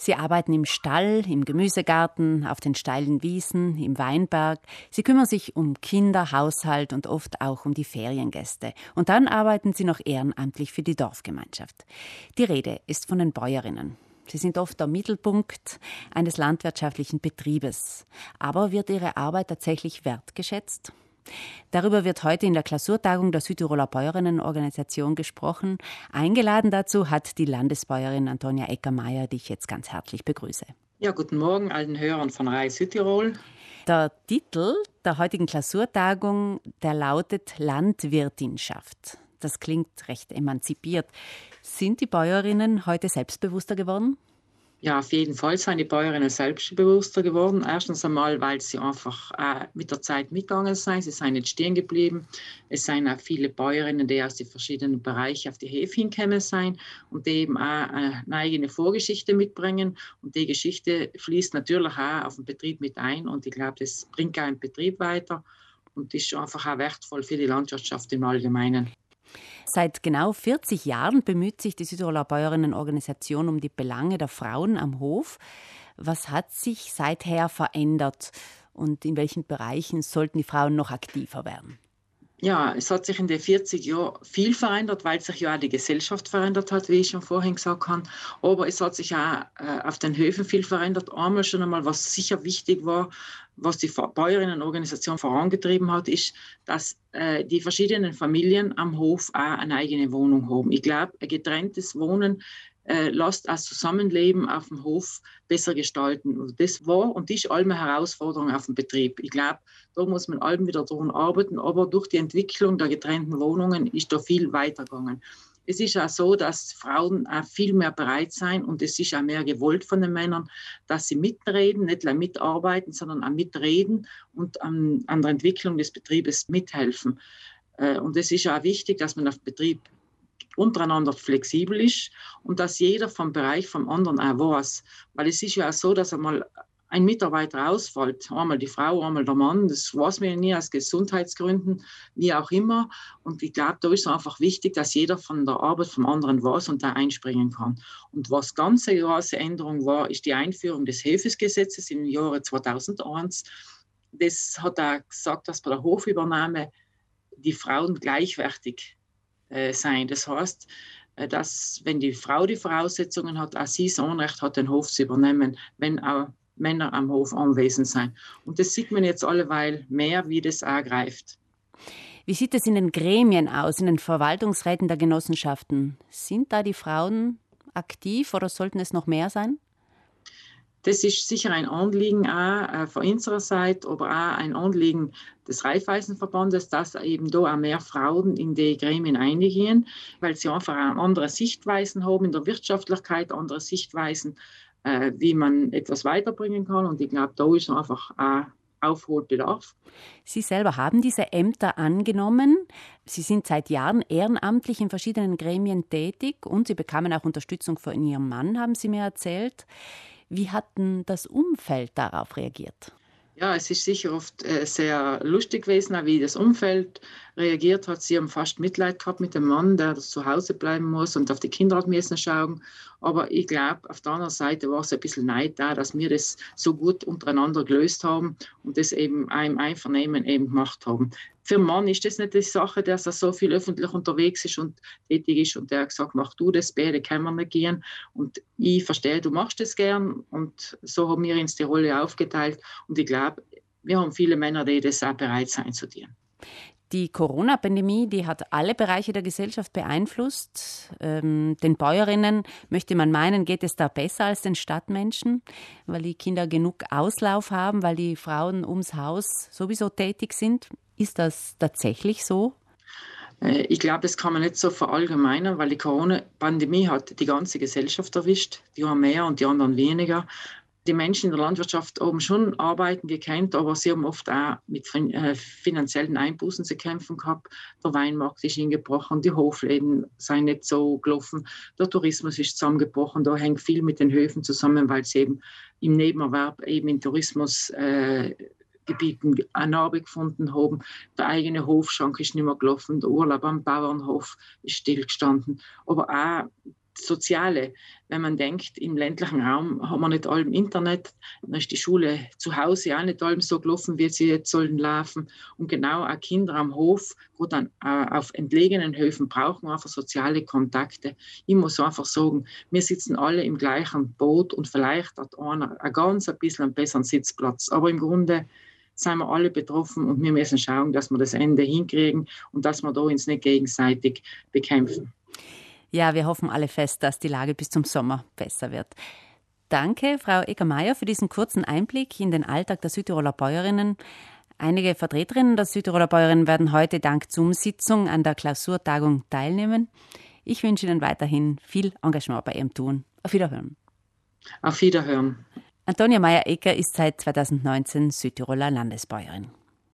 Sie arbeiten im Stall, im Gemüsegarten, auf den steilen Wiesen, im Weinberg. Sie kümmern sich um Kinder, Haushalt und oft auch um die Feriengäste. Und dann arbeiten sie noch ehrenamtlich für die Dorfgemeinschaft. Die Rede ist von den Bäuerinnen. Sie sind oft der Mittelpunkt eines landwirtschaftlichen Betriebes. Aber wird ihre Arbeit tatsächlich wertgeschätzt? Darüber wird heute in der Klausurtagung der Südtiroler Bäuerinnenorganisation gesprochen. Eingeladen dazu hat die Landesbäuerin Antonia Eckermeier, die ich jetzt ganz herzlich begrüße. Ja, guten Morgen allen Hörern von Rai Südtirol. Der Titel der heutigen Klausurtagung, der lautet Landwirtinschaft. Das klingt recht emanzipiert. Sind die Bäuerinnen heute selbstbewusster geworden? Ja, auf jeden Fall sind die Bäuerinnen selbstbewusster geworden. Erstens einmal, weil sie einfach äh, mit der Zeit mitgegangen sind. Sie sind nicht stehen geblieben. Es sind auch viele Bäuerinnen, die aus den verschiedenen Bereichen auf die Hefe hinkommen sind und die eben auch eine eigene Vorgeschichte mitbringen. Und die Geschichte fließt natürlich auch auf den Betrieb mit ein. Und ich glaube, das bringt auch den Betrieb weiter und ist einfach auch wertvoll für die Landwirtschaft im Allgemeinen. Seit genau 40 Jahren bemüht sich die Südtiroler Bäuerinnenorganisation um die Belange der Frauen am Hof. Was hat sich seither verändert und in welchen Bereichen sollten die Frauen noch aktiver werden? Ja, es hat sich in den 40 Jahren viel verändert, weil sich ja auch die Gesellschaft verändert hat, wie ich schon vorhin gesagt habe. Aber es hat sich auch äh, auf den Höfen viel verändert. Einmal schon einmal, was sicher wichtig war, was die Bäuerinnenorganisation vorangetrieben hat, ist, dass äh, die verschiedenen Familien am Hof auch eine eigene Wohnung haben. Ich glaube, ein getrenntes Wohnen äh, lässt das Zusammenleben auf dem Hof besser gestalten. Und das war und ist allem eine Herausforderung auf dem Betrieb. Ich glaube, da muss man allem wieder daran arbeiten, aber durch die Entwicklung der getrennten Wohnungen ist da viel weitergegangen. Es ist auch so, dass Frauen auch viel mehr bereit sein und es ist auch mehr gewollt von den Männern, dass sie mitreden, nicht nur mitarbeiten, sondern auch mitreden und an, an der Entwicklung des Betriebes mithelfen. Äh, und es ist auch wichtig, dass man auf Betrieb untereinander flexibel ist und dass jeder vom Bereich vom anderen auch weiß. Weil es ist ja auch so, dass einmal ein Mitarbeiter ausfällt, einmal die Frau, einmal der Mann, das weiß man ja nie aus Gesundheitsgründen, wie auch immer. Und ich glaube, da ist es einfach wichtig, dass jeder von der Arbeit vom anderen weiß und da einspringen kann. Und was ganz eine große Änderung war, ist die Einführung des Hefesgesetzes im Jahre 2001. Das hat auch gesagt, dass bei der Hofübernahme die Frauen gleichwertig sein. Das heißt, äh, dass wenn die Frau die Voraussetzungen hat, auch sie das Anrecht hat, den Hof zu übernehmen, wenn auch Männer am Hof anwesend sein. Und das sieht man jetzt alleweil mehr, wie das auch greift. Wie sieht es in den Gremien aus, in den Verwaltungsräten der Genossenschaften? Sind da die Frauen aktiv oder sollten es noch mehr sein? Das ist sicher ein Anliegen auch äh, von unserer Seite, aber auch ein Anliegen des Raiffeisenverbandes, dass eben da auch mehr Frauen in die Gremien eingehen, weil sie einfach andere Sichtweisen haben in der Wirtschaftlichkeit, andere Sichtweisen, äh, wie man etwas weiterbringen kann. Und ich glaube, da ist einfach auch Aufholbedarf. Sie selber haben diese Ämter angenommen. Sie sind seit Jahren ehrenamtlich in verschiedenen Gremien tätig und Sie bekamen auch Unterstützung von Ihrem Mann, haben Sie mir erzählt. Wie hat denn das Umfeld darauf reagiert? Ja, es ist sicher oft äh, sehr lustig gewesen, wie das Umfeld reagiert hat. Sie haben fast Mitleid gehabt mit dem Mann, der zu Hause bleiben muss und auf die Kinder hat müssen schauen. Aber ich glaube, auf der anderen Seite war es ein bisschen Neid da, dass wir das so gut untereinander gelöst haben und das eben im Einvernehmen eben gemacht haben. Für einen Mann ist das nicht die Sache, dass er so viel öffentlich unterwegs ist und tätig ist und der hat gesagt, mach du das, beide können wir nicht gehen. Und ich verstehe, du machst das gern und so haben wir uns die Rolle aufgeteilt und ich glaube, wir haben viele Männer, die das auch bereit sein zu dienen. Die Corona-Pandemie, die hat alle Bereiche der Gesellschaft beeinflusst. Ähm, den Bäuerinnen möchte man meinen, geht es da besser als den Stadtmenschen, weil die Kinder genug Auslauf haben, weil die Frauen ums Haus sowieso tätig sind. Ist das tatsächlich so? Äh, ich glaube, das kann man nicht so verallgemeinern, weil die Corona-Pandemie hat die ganze Gesellschaft erwischt. Die haben mehr und die anderen weniger die Menschen in der Landwirtschaft haben schon arbeiten gekannt, aber sie haben oft auch mit äh, finanziellen Einbußen zu kämpfen gehabt. Der Weinmarkt ist hingebrochen, die Hofläden sind nicht so gelaufen, der Tourismus ist zusammengebrochen. Da hängt viel mit den Höfen zusammen, weil sie eben im Nebenerwerb eben in Tourismusgebieten äh, eine Arbeit gefunden haben. Der eigene Hofschrank ist nicht mehr gelaufen, der Urlaub am Bauernhof ist stillgestanden. Aber auch Soziale. Wenn man denkt, im ländlichen Raum haben wir nicht allem Internet, dann ist die Schule zu Hause auch nicht allem so gelaufen, wie sie jetzt sollen laufen. Und genau auch Kinder am Hof, dann äh, auf entlegenen Höfen brauchen einfach soziale Kontakte. Ich muss einfach sagen, wir sitzen alle im gleichen Boot und vielleicht hat einer ein ganz ein bisschen einen besseren Sitzplatz. Aber im Grunde sind wir alle betroffen und wir müssen schauen, dass wir das Ende hinkriegen und dass wir da uns nicht gegenseitig bekämpfen. Ja, wir hoffen alle fest, dass die Lage bis zum Sommer besser wird. Danke, Frau Egermeier, für diesen kurzen Einblick in den Alltag der Südtiroler Bäuerinnen. Einige Vertreterinnen der Südtiroler Bäuerinnen werden heute dank Zoom-Sitzung an der Klausurtagung teilnehmen. Ich wünsche Ihnen weiterhin viel Engagement bei Ihrem Tun. Auf Wiederhören. Auf Wiederhören. Antonia Meyer-Ecker ist seit 2019 Südtiroler Landesbäuerin.